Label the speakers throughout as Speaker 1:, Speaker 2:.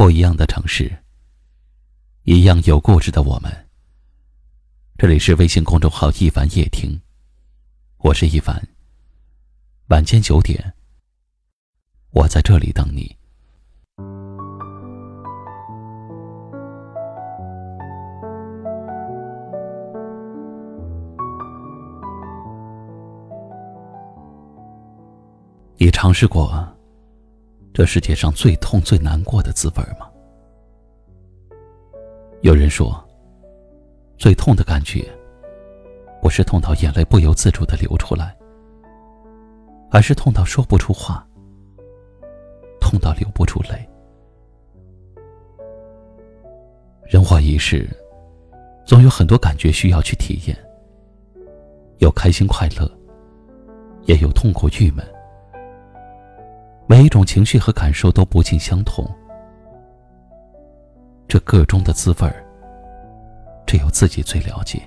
Speaker 1: 不一样的城市，一样有故事的我们。这里是微信公众号“一凡夜听”，我是一凡。晚间九点，我在这里等你。你尝试过这世界上最痛、最难过的滋味吗？有人说，最痛的感觉，不是痛到眼泪不由自主的流出来，而是痛到说不出话，痛到流不出泪。人活一世，总有很多感觉需要去体验，有开心快乐，也有痛苦郁闷。每一种情绪和感受都不尽相同，这个中的滋味儿，只有自己最了解。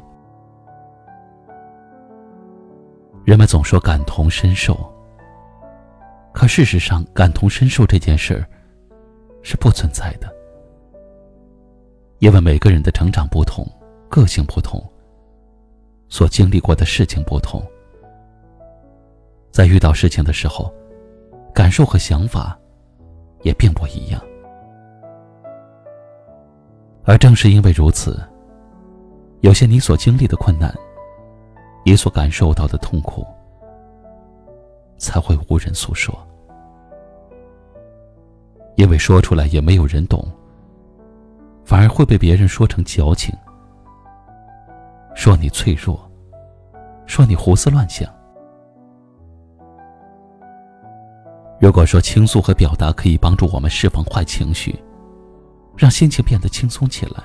Speaker 1: 人们总说感同身受，可事实上，感同身受这件事儿是不存在的，因为每个人的成长不同，个性不同，所经历过的事情不同，在遇到事情的时候。感受和想法也并不一样，而正是因为如此，有些你所经历的困难，你所感受到的痛苦，才会无人诉说，因为说出来也没有人懂，反而会被别人说成矫情，说你脆弱，说你胡思乱想。如果说倾诉和表达可以帮助我们释放坏情绪，让心情变得轻松起来，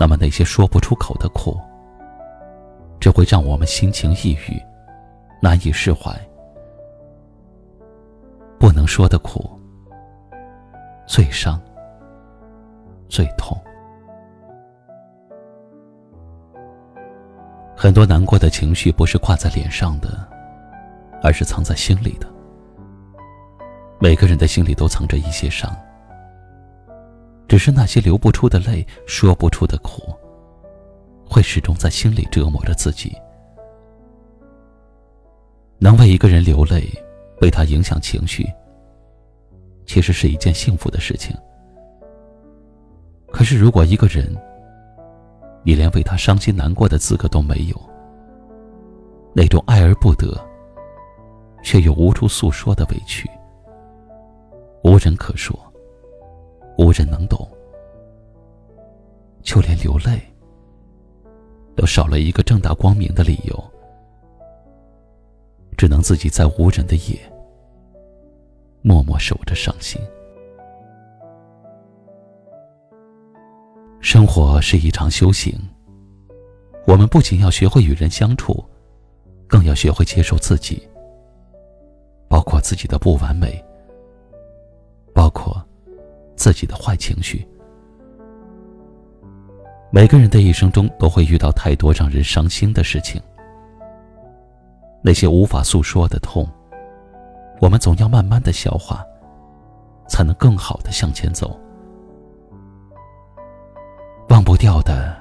Speaker 1: 那么那些说不出口的苦，只会让我们心情抑郁，难以释怀。不能说的苦，最伤，最痛。很多难过的情绪不是挂在脸上的。而是藏在心里的。每个人的心里都藏着一些伤，只是那些流不出的泪、说不出的苦，会始终在心里折磨着自己。能为一个人流泪，为他影响情绪，其实是一件幸福的事情。可是，如果一个人，你连为他伤心难过的资格都没有，那种爱而不得。却又无处诉说的委屈，无人可说，无人能懂，就连流泪都少了一个正大光明的理由，只能自己在无人的夜默默守着伤心。生活是一场修行，我们不仅要学会与人相处，更要学会接受自己。过自己的不完美，包括自己的坏情绪。每个人的一生中都会遇到太多让人伤心的事情，那些无法诉说的痛，我们总要慢慢的消化，才能更好的向前走。忘不掉的，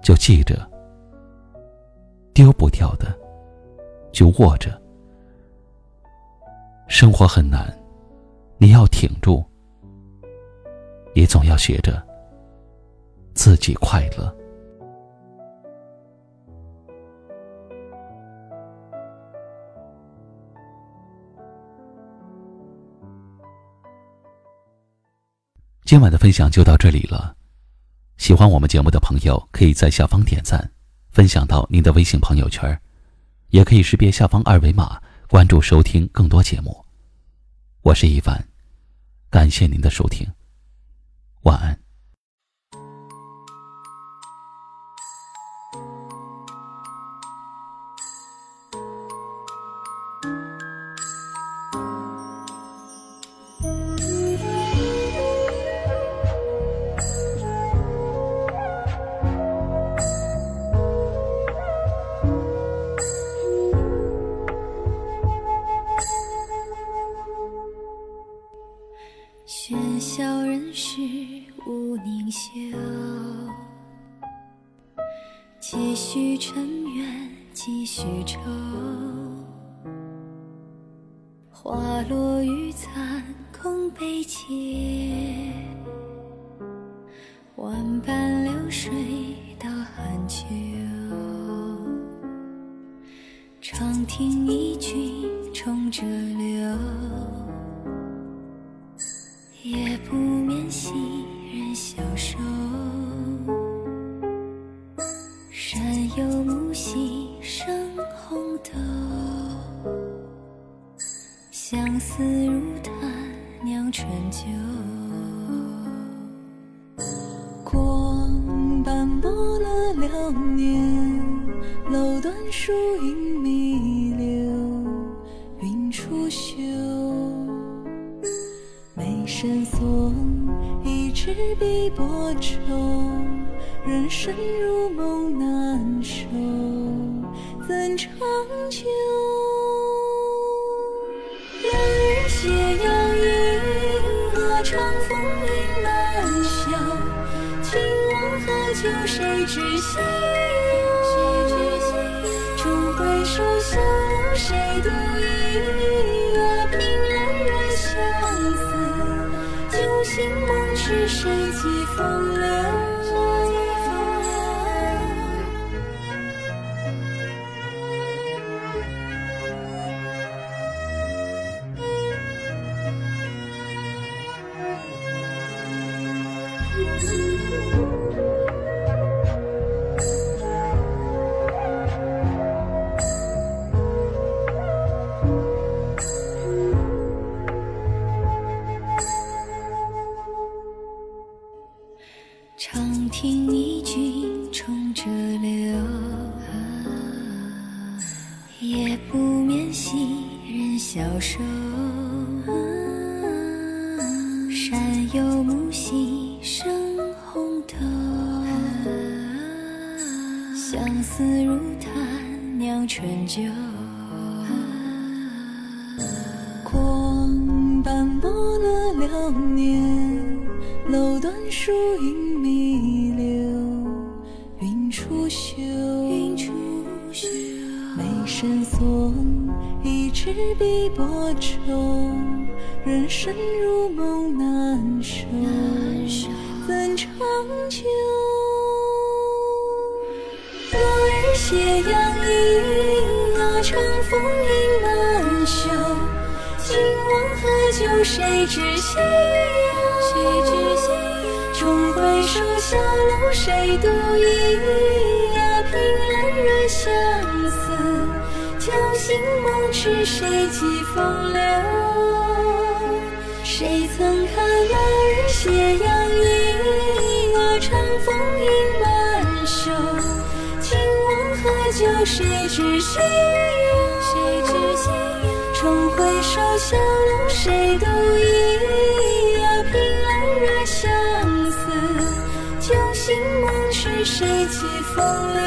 Speaker 1: 就记着；丢不掉的，就握着。生活很难，你要挺住。也总要学着自己快乐。今晚的分享就到这里了。喜欢我们节目的朋友，可以在下方点赞，分享到您的微信朋友圈，也可以识别下方二维码。关注收听更多节目，我是一凡，感谢您的收听，晚安。
Speaker 2: 几许尘缘几许愁。花落雨残空悲切，万般流水到寒秋。长亭一曲冲着流，夜不眠兮相思如炭酿醇酒。
Speaker 3: 光斑驳了流年，楼断树影迷流，云出岫。眉深锁，一纸笔拨愁，人生如梦难收，怎长久？
Speaker 2: 两人斜阳映，何尝风云难休？今往何久，谁知心？终回首，小楼谁独倚？啊，凭栏人相思，酒醒梦痴，谁寄风流？人消瘦。山有木兮生红豆，相思如炭酿醇酒。
Speaker 3: 光斑驳了流年，楼断树影迷流，云出岫。
Speaker 2: 云出岫，
Speaker 3: 眉深锁，一支笔拨愁，人生如梦难守，怎长久？
Speaker 2: 落日斜阳影，啊，长风影难休。今往何久，谁知西游？谁知西游？终回首，小楼谁独倚？是，谁寄风流？谁曾看落日斜阳影，啊，长风影满袖。今往何久，谁知心忧？谁知心忧？重回首，小楼谁独倚？啊，凭栏惹相思，酒醒梦痴，谁寄风流？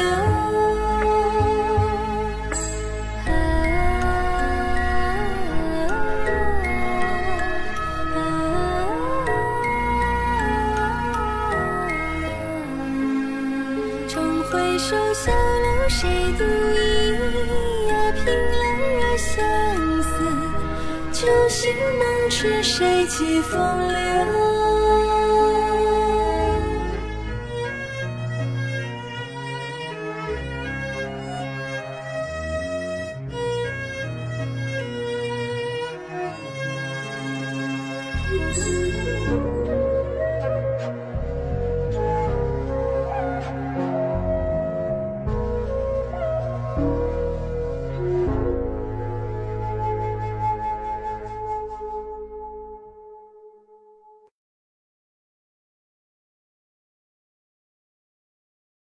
Speaker 2: 是，谁寄风流？